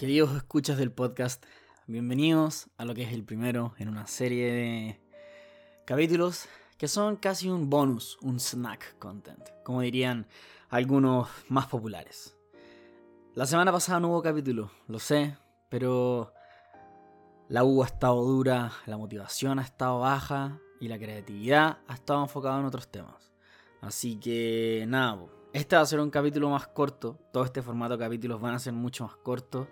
Queridos escuchas del podcast, bienvenidos a lo que es el primero en una serie de capítulos que son casi un bonus, un snack content, como dirían algunos más populares. La semana pasada no hubo capítulo, lo sé, pero la U ha estado dura, la motivación ha estado baja y la creatividad ha estado enfocada en otros temas. Así que nada, este va a ser un capítulo más corto. Todo este formato de capítulos van a ser mucho más cortos.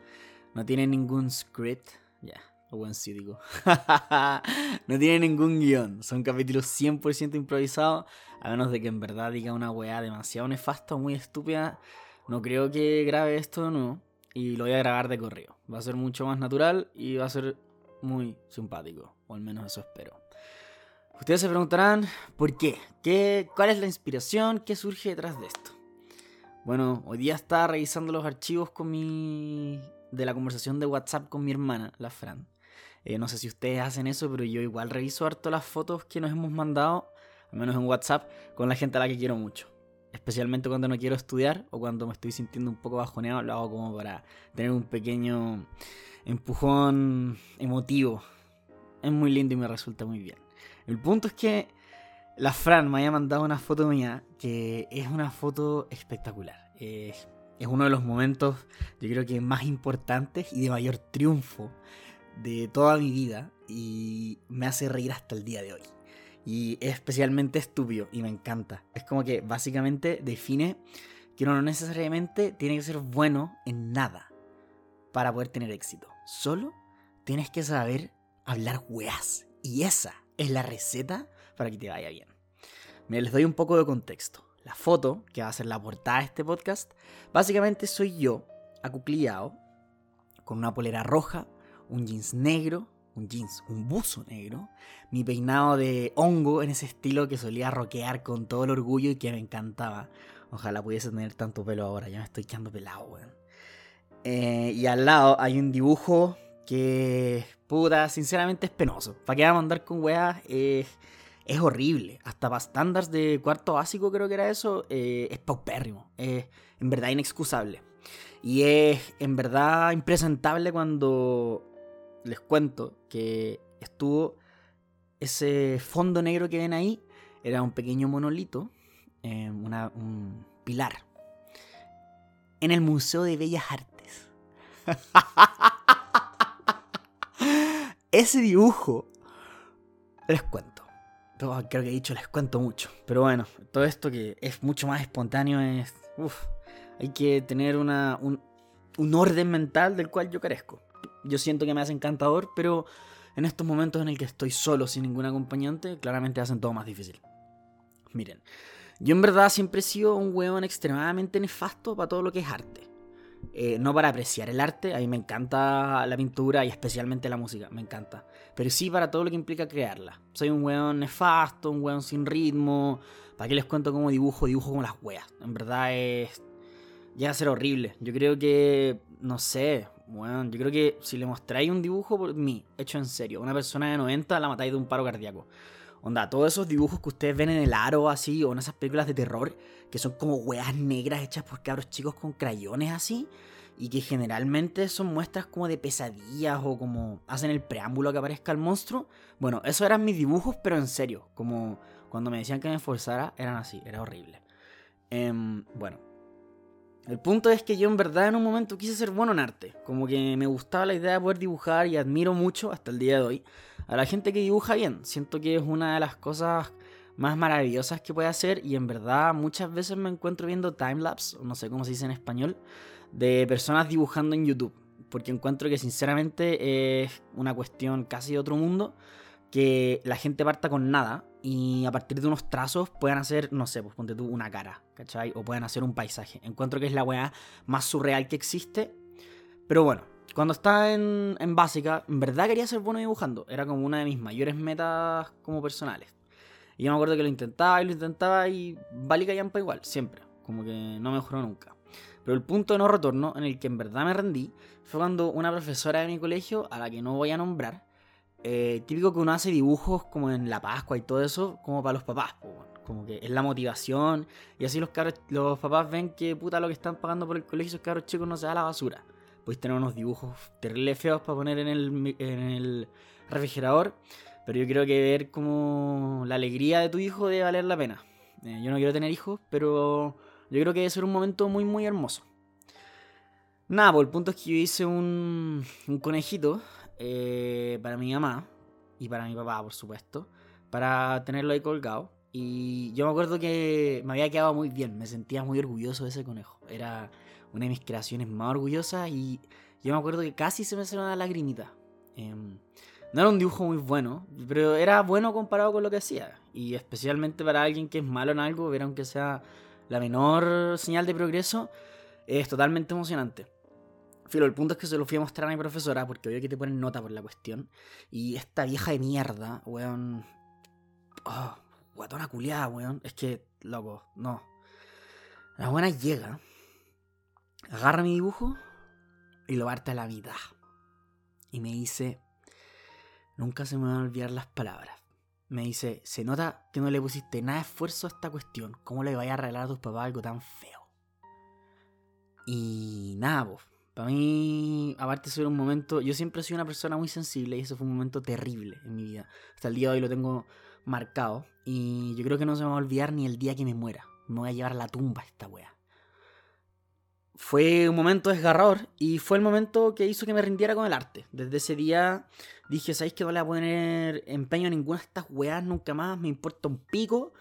No tiene ningún script. Ya, buen cítico. no tiene ningún guion. Son capítulos 100% improvisados. A menos de que en verdad diga una weá demasiado nefasta o muy estúpida. No creo que grabe esto nuevo. Y lo voy a grabar de correo. Va a ser mucho más natural y va a ser muy simpático. O al menos eso espero. Ustedes se preguntarán, ¿por qué? qué? ¿Cuál es la inspiración? ¿Qué surge detrás de esto? Bueno, hoy día estaba revisando los archivos con mi... de la conversación de WhatsApp con mi hermana, la Fran. Eh, no sé si ustedes hacen eso, pero yo igual reviso harto las fotos que nos hemos mandado, al menos en WhatsApp, con la gente a la que quiero mucho. Especialmente cuando no quiero estudiar o cuando me estoy sintiendo un poco bajoneado, lo hago como para tener un pequeño empujón emotivo. Es muy lindo y me resulta muy bien. El punto es que la Fran me haya mandado una foto mía que es una foto espectacular. es uno de los momentos, yo creo que más importantes y de mayor triunfo de toda mi vida y me hace reír hasta el día de hoy. Y es especialmente estúpido y me encanta. Es como que básicamente define que uno no necesariamente tiene que ser bueno en nada para poder tener éxito. Solo tienes que saber hablar weas. Y esa es la receta para que te vaya bien. Me les doy un poco de contexto. La foto, que va a ser la portada de este podcast, básicamente soy yo, acuclillado, con una polera roja, un jeans negro, un jeans, un buzo negro, mi peinado de hongo en ese estilo que solía rockear con todo el orgullo y que me encantaba. Ojalá pudiese tener tanto pelo ahora, ya me estoy quedando pelado, weón. Eh, y al lado hay un dibujo que, puta, sinceramente es penoso. ¿Para qué vamos a andar con weas? es horrible. Hasta para estándares de cuarto básico, creo que era eso, eh, es paupérrimo. Es en verdad inexcusable. Y es en verdad impresentable cuando les cuento que estuvo ese fondo negro que ven ahí. Era un pequeño monolito, eh, un pilar, en el Museo de Bellas Artes. Ese dibujo, les cuento. Creo que he dicho les cuento mucho. Pero bueno, todo esto que es mucho más espontáneo es... Uf, hay que tener una, un, un orden mental del cual yo carezco. Yo siento que me hace encantador, pero en estos momentos en el que estoy solo, sin ningún acompañante, claramente hacen todo más difícil. Miren, yo en verdad siempre he sido un hueón extremadamente nefasto para todo lo que es arte. Eh, no para apreciar el arte, a mí me encanta la pintura y especialmente la música, me encanta. Pero sí para todo lo que implica crearla. Soy un weón nefasto, un weón sin ritmo. ¿Para qué les cuento cómo dibujo? Dibujo como las weas. En verdad es. Llega a ser horrible. Yo creo que. No sé. Bueno, yo creo que si le mostráis un dibujo por mí, hecho en serio, una persona de 90 la matáis de un paro cardíaco. Onda, todos esos dibujos que ustedes ven en el aro así, o en esas películas de terror, que son como weas negras hechas por cabros chicos con crayones así, y que generalmente son muestras como de pesadillas o como hacen el preámbulo que aparezca el monstruo. Bueno, esos eran mis dibujos, pero en serio, como cuando me decían que me esforzara, eran así, era horrible. Em, bueno, el punto es que yo en verdad en un momento quise ser bueno en arte, como que me gustaba la idea de poder dibujar y admiro mucho hasta el día de hoy a la gente que dibuja bien. Siento que es una de las cosas más maravillosas que puede hacer y en verdad muchas veces me encuentro viendo timelapse, no sé cómo se dice en español, de personas dibujando en YouTube, porque encuentro que sinceramente es una cuestión casi de otro mundo que la gente parta con nada y a partir de unos trazos puedan hacer, no sé, pues ponte tú una cara, ¿cachai? O puedan hacer un paisaje. Encuentro que es la weá más surreal que existe. Pero bueno, cuando estaba en, básica, en verdad quería ser bueno dibujando. Era como una de mis mayores metas como personales. Y yo me acuerdo que lo intentaba y lo intentaba y valí yampa igual, siempre. Como que no mejoró nunca. Pero el punto de no retorno en el que en verdad me rendí fue cuando una profesora de mi colegio, a la que no voy a nombrar, eh, típico que uno hace dibujos como en la Pascua y todo eso, como para los papás. como que es la motivación. Y así los, los papás ven que puta lo que están pagando por el colegio, esos cabros chicos no se da la basura Podéis tener unos dibujos terribles feos para poner en el, en el refrigerador. Pero yo creo que ver como la alegría de tu hijo debe valer la pena. Eh, yo no quiero tener hijos, pero yo creo que debe ser un momento muy, muy hermoso. Nada, pues el punto es que yo hice un, un conejito eh, para mi mamá y para mi papá, por supuesto, para tenerlo ahí colgado. Y yo me acuerdo que me había quedado muy bien, me sentía muy orgulloso de ese conejo. Era una de mis creaciones más orgullosas y yo me acuerdo que casi se me salió una lagrimita. Em, no era un dibujo muy bueno, pero era bueno comparado con lo que hacía. Y especialmente para alguien que es malo en algo, ver aunque sea la menor señal de progreso, es totalmente emocionante. Filo, el punto es que se lo fui a mostrar a mi profesora porque veo que te ponen nota por la cuestión. Y esta vieja de mierda, weón. Oh, guatona culiada, weón. Es que, loco, no. La buena llega, agarra mi dibujo y lo parte a la mitad. Y me dice, nunca se me van a olvidar las palabras. Me dice, se nota que no le pusiste nada de esfuerzo a esta cuestión. ¿Cómo le vaya a arreglar a tus papás algo tan feo? Y nada, pues. Para mí, aparte de ser un momento, yo siempre sido una persona muy sensible y eso fue un momento terrible en mi vida. Hasta el día de hoy lo tengo marcado y yo creo que no se me va a olvidar ni el día que me muera. Me voy a llevar a la tumba esta wea fue un momento desgarrador y fue el momento que hizo que me rindiera con el arte. Desde ese día dije, ¿sabéis que no le voy a poner empeño a ninguna de estas weas nunca más? Me importa un pico.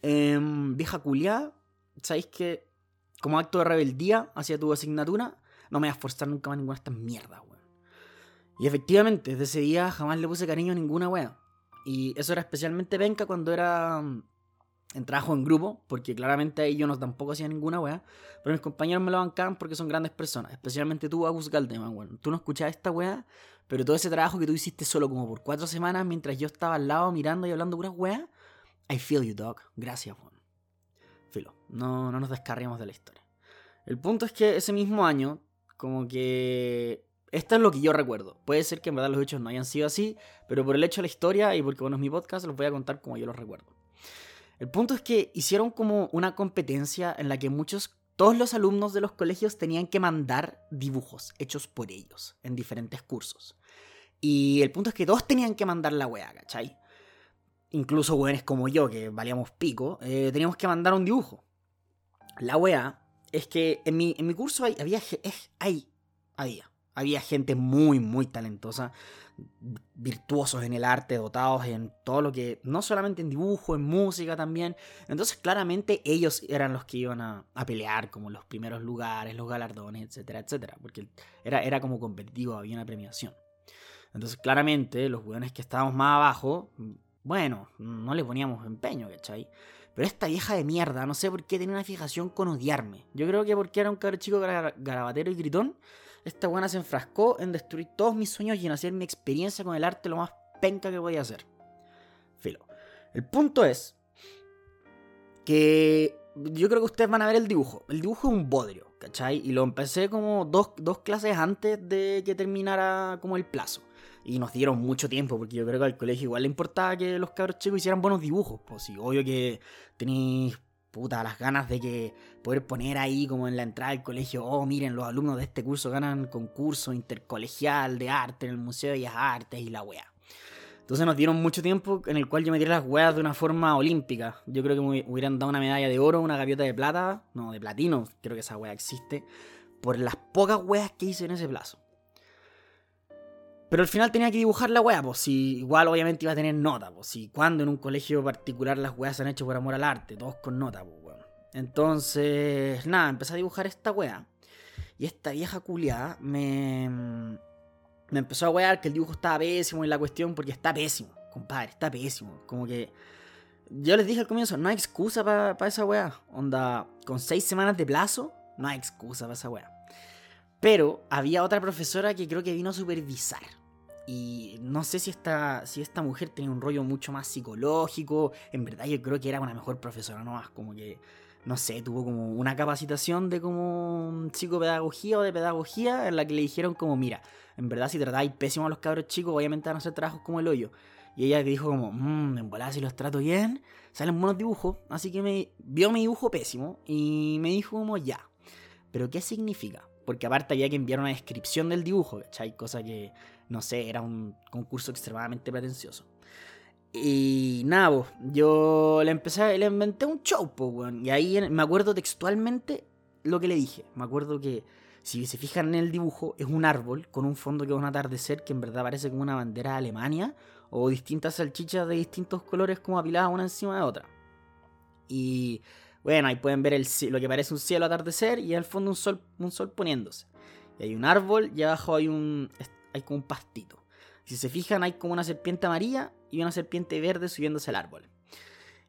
Em, vieja culiada, ¿sabéis que como acto de rebeldía hacia tu asignatura, no me voy a esforzar nunca más ninguna de estas mierdas, weón? Y efectivamente, desde ese día jamás le puse cariño a ninguna wea. Y eso era especialmente penca cuando era en trabajo en grupo, porque claramente ellos no tampoco hacían ninguna weá, pero mis compañeros me lo bancaban porque son grandes personas, especialmente tú, Agus Galdeman, weón. Tú no escuchabas esta weá, pero todo ese trabajo que tú hiciste solo como por cuatro semanas mientras yo estaba al lado mirando y hablando puras weá, I feel you, dog. Gracias, weón. Filo, no, no nos descarriamos de la historia. El punto es que ese mismo año, como que esto es lo que yo recuerdo. Puede ser que en verdad los hechos no hayan sido así, pero por el hecho de la historia y porque bueno es mi podcast, los voy a contar como yo los recuerdo. El punto es que hicieron como una competencia en la que muchos, todos los alumnos de los colegios tenían que mandar dibujos hechos por ellos en diferentes cursos. Y el punto es que todos tenían que mandar la wea, ¿cachai? Incluso weones como yo, que valíamos pico, eh, teníamos que mandar un dibujo. La wea es que en mi, en mi curso había, hay, había, había gente muy, muy talentosa virtuosos en el arte, dotados en todo lo que, no solamente en dibujo, en música también. Entonces claramente ellos eran los que iban a, pelear como los primeros lugares, los galardones, etcétera, etcétera, porque era, era como competitivo, había una premiación. Entonces claramente los weones que estábamos más abajo, bueno, no le poníamos empeño, ¿cachai? Pero esta vieja de mierda, no sé por qué tenía una fijación con odiarme. Yo creo que porque era un cabrón chico garabatero y gritón, esta buena se enfrascó en destruir todos mis sueños y en hacer mi experiencia con el arte lo más penca que podía hacer. Filo. El punto es que yo creo que ustedes van a ver el dibujo. El dibujo es un bodrio, ¿cachai? Y lo empecé como dos, dos clases antes de que terminara como el plazo. Y nos dieron mucho tiempo, porque yo creo que al colegio igual le importaba que los cabros chicos hicieran buenos dibujos. Pues sí, obvio que tenéis puta, las ganas de que poder poner ahí como en la entrada del colegio, oh, miren, los alumnos de este curso ganan concurso intercolegial de arte en el Museo de Bellas Artes y la wea. Entonces nos dieron mucho tiempo en el cual yo me tiré las weas de una forma olímpica. Yo creo que me hubieran dado una medalla de oro, una gaviota de plata, no, de platino, creo que esa wea existe, por las pocas weas que hice en ese plazo. Pero al final tenía que dibujar la wea, pues si igual obviamente iba a tener nota, pues si cuando en un colegio particular las weas se han hecho por amor al arte, todos con nota, pues. Entonces, nada, empecé a dibujar esta wea. Y esta vieja culiada me, me empezó a wear que el dibujo estaba pésimo y la cuestión, porque está pésimo, compadre, está pésimo. Como que yo les dije al comienzo, no hay excusa para esa wea. Onda, con seis semanas de plazo, no hay excusa para esa wea. Pero había otra profesora que creo que vino a supervisar. Y no sé si esta, si esta mujer tenía un rollo mucho más psicológico. En verdad yo creo que era una mejor profesora, no más como que, no sé, tuvo como una capacitación de como psicopedagogía o de pedagogía en la que le dijeron como, mira, en verdad si tratáis pésimo a los cabros chicos, obviamente van a hacer trabajos como el hoyo. Y ella dijo como, mmm, en si los trato bien, salen buenos dibujos. Así que me vio mi dibujo pésimo y me dijo como, ya. Pero ¿qué significa? porque aparte había que enviar una descripción del dibujo, ¿cachai? Cosa que, no sé, era un concurso extremadamente pretencioso. Y nada, yo le empecé, le inventé un show, weón. Y ahí me acuerdo textualmente lo que le dije. Me acuerdo que, si se fijan en el dibujo, es un árbol con un fondo que es un atardecer que en verdad parece como una bandera de Alemania o distintas salchichas de distintos colores como apiladas una encima de otra. Y bueno, ahí pueden ver el, lo que parece un cielo atardecer y al fondo un sol, un sol poniéndose. Y hay un árbol y abajo hay un, hay como un pastito. Si se fijan, hay como una serpiente amarilla y una serpiente verde subiéndose al árbol.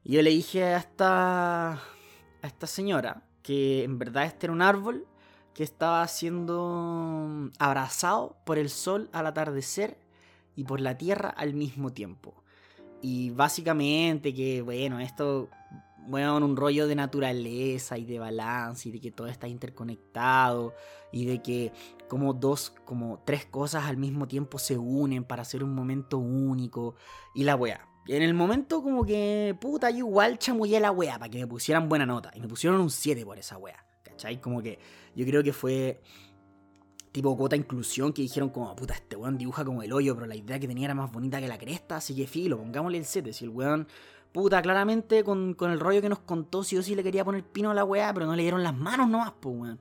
Y yo le dije a esta, a esta señora que en verdad este era un árbol que estaba siendo abrazado por el sol al atardecer y por la tierra al mismo tiempo. Y básicamente que, bueno, esto, bueno, un rollo de naturaleza y de balance y de que todo está interconectado y de que como dos, como tres cosas al mismo tiempo se unen para hacer un momento único y la weá. En el momento como que, puta, yo igual chamullé la weá para que me pusieran buena nota. Y me pusieron un 7 por esa weá. ¿Cachai? Como que yo creo que fue tipo cuota inclusión que dijeron como, puta, este weón dibuja como el hoyo, pero la idea que tenía era más bonita que la cresta, así que filo, pongámosle el 7. Si el weón, puta, claramente con, con el rollo que nos contó, sí o sí le quería poner pino a la weá, pero no le dieron las manos nomás, pues weón.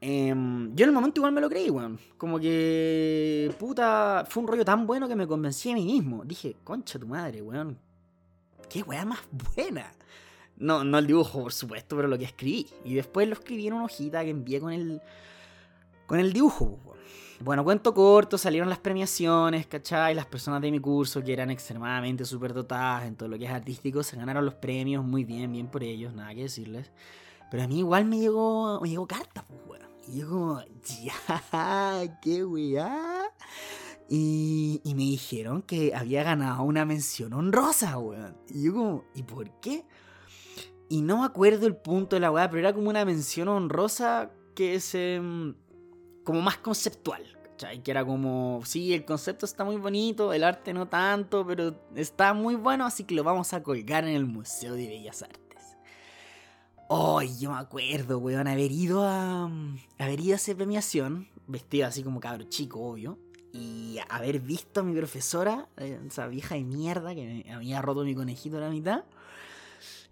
Em, yo en el momento igual me lo creí, weón. Como que, puta, fue un rollo tan bueno que me convencí a mí mismo. Dije, concha tu madre, weón. Qué weá más buena. No, no el dibujo, por supuesto, pero lo que escribí. Y después lo escribí en una hojita que envié con el, con el dibujo. Bueno, cuento corto, salieron las premiaciones, ¿cachai? Las personas de mi curso que eran extremadamente dotadas en todo lo que es artístico se ganaron los premios, muy bien, bien por ellos, nada que decirles. Pero a mí igual me llegó, me llegó carta, pues, weón. Y yo como, ya, qué weá. Y, y, me dijeron que había ganado una mención honrosa, weón. Y yo como, ¿y por qué? Y no me acuerdo el punto de la weá, pero era como una mención honrosa que es em, como más conceptual. ¿cachai? Que era como, sí, el concepto está muy bonito, el arte no tanto, pero está muy bueno, así que lo vamos a colgar en el Museo de Bellas Artes. Oh, yo me acuerdo, weón, haber ido a. haber ido a esa premiación, vestido así como cabro chico, obvio. Y haber visto a mi profesora, eh, esa vieja de mierda que me había roto mi conejito a la mitad.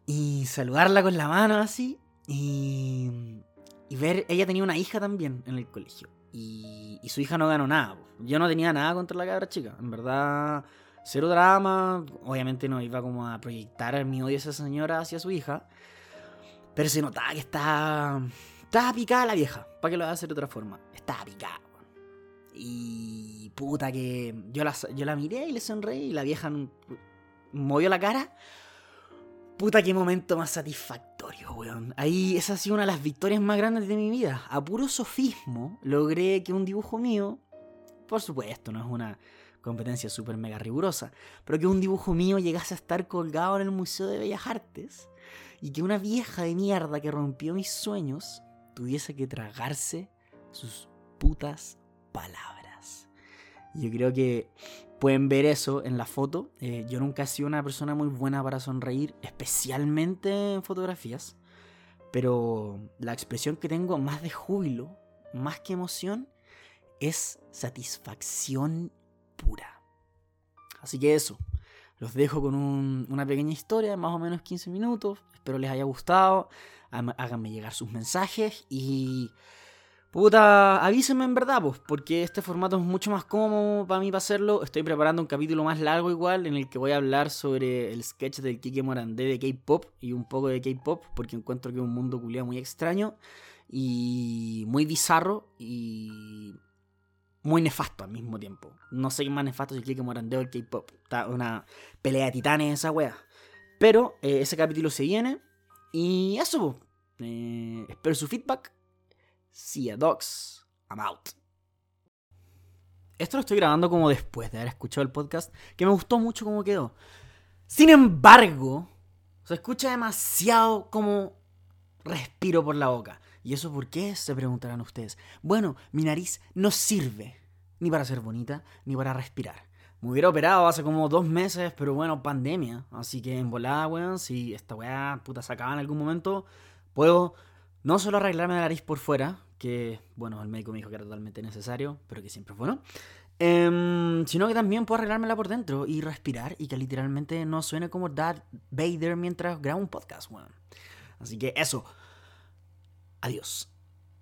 Y saludarla con la mano así. Y. Y ver, ella tenía una hija también en el colegio. Y, y su hija no ganó nada. Yo no tenía nada contra la cabra chica. En verdad, cero drama. Obviamente no iba como a proyectar mi odio a esa señora hacia su hija. Pero se notaba que estaba. Estaba picada la vieja. ¿Para qué lo voy a hacer de otra forma? Estaba picada. Y. Puta que. Yo la, yo la miré y le sonreí y la vieja movió la cara. Puta qué momento más satisfactorio, weón. Ahí esa ha sido una de las victorias más grandes de mi vida. A puro sofismo logré que un dibujo mío. Por supuesto, no es una competencia súper mega rigurosa. Pero que un dibujo mío llegase a estar colgado en el Museo de Bellas Artes y que una vieja de mierda que rompió mis sueños tuviese que tragarse sus putas palabras. Yo creo que pueden ver eso en la foto. Eh, yo nunca he sido una persona muy buena para sonreír, especialmente en fotografías. Pero la expresión que tengo más de júbilo, más que emoción, es satisfacción pura. Así que eso, los dejo con una pequeña historia más o menos 15 minutos. Espero les haya gustado. Háganme llegar sus mensajes y... Puta, avísenme en verdad, pues, porque este formato es mucho más cómodo para mí para hacerlo. Estoy preparando un capítulo más largo igual, en el que voy a hablar sobre el sketch del Kike Morandé de K-Pop y un poco de K-Pop, porque encuentro que es un mundo culiado muy extraño y muy bizarro y muy nefasto al mismo tiempo. No sé qué más nefasto si Kike Morandé o el K-Pop. Está una pelea de titanes esa wea. Pero eh, ese capítulo se viene. Y eso, eh, espero su feedback. See ya, dogs. I'm out. Esto lo estoy grabando como después de haber escuchado el podcast, que me gustó mucho cómo quedó. Sin embargo, se escucha demasiado como respiro por la boca. ¿Y eso por qué? Se preguntarán ustedes. Bueno, mi nariz no sirve ni para ser bonita, ni para respirar. Me hubiera operado hace como dos meses, pero bueno, pandemia. Así que en volada, weón, si esta weá puta se acaba en algún momento, puedo no solo arreglarme la nariz por fuera, que, bueno, el médico me dijo que era totalmente necesario, pero que siempre es bueno. Em, sino que también puedo arreglármela por dentro y respirar y que literalmente no suene como Darth Vader mientras grabo un podcast, bueno. Así que eso. Adiós.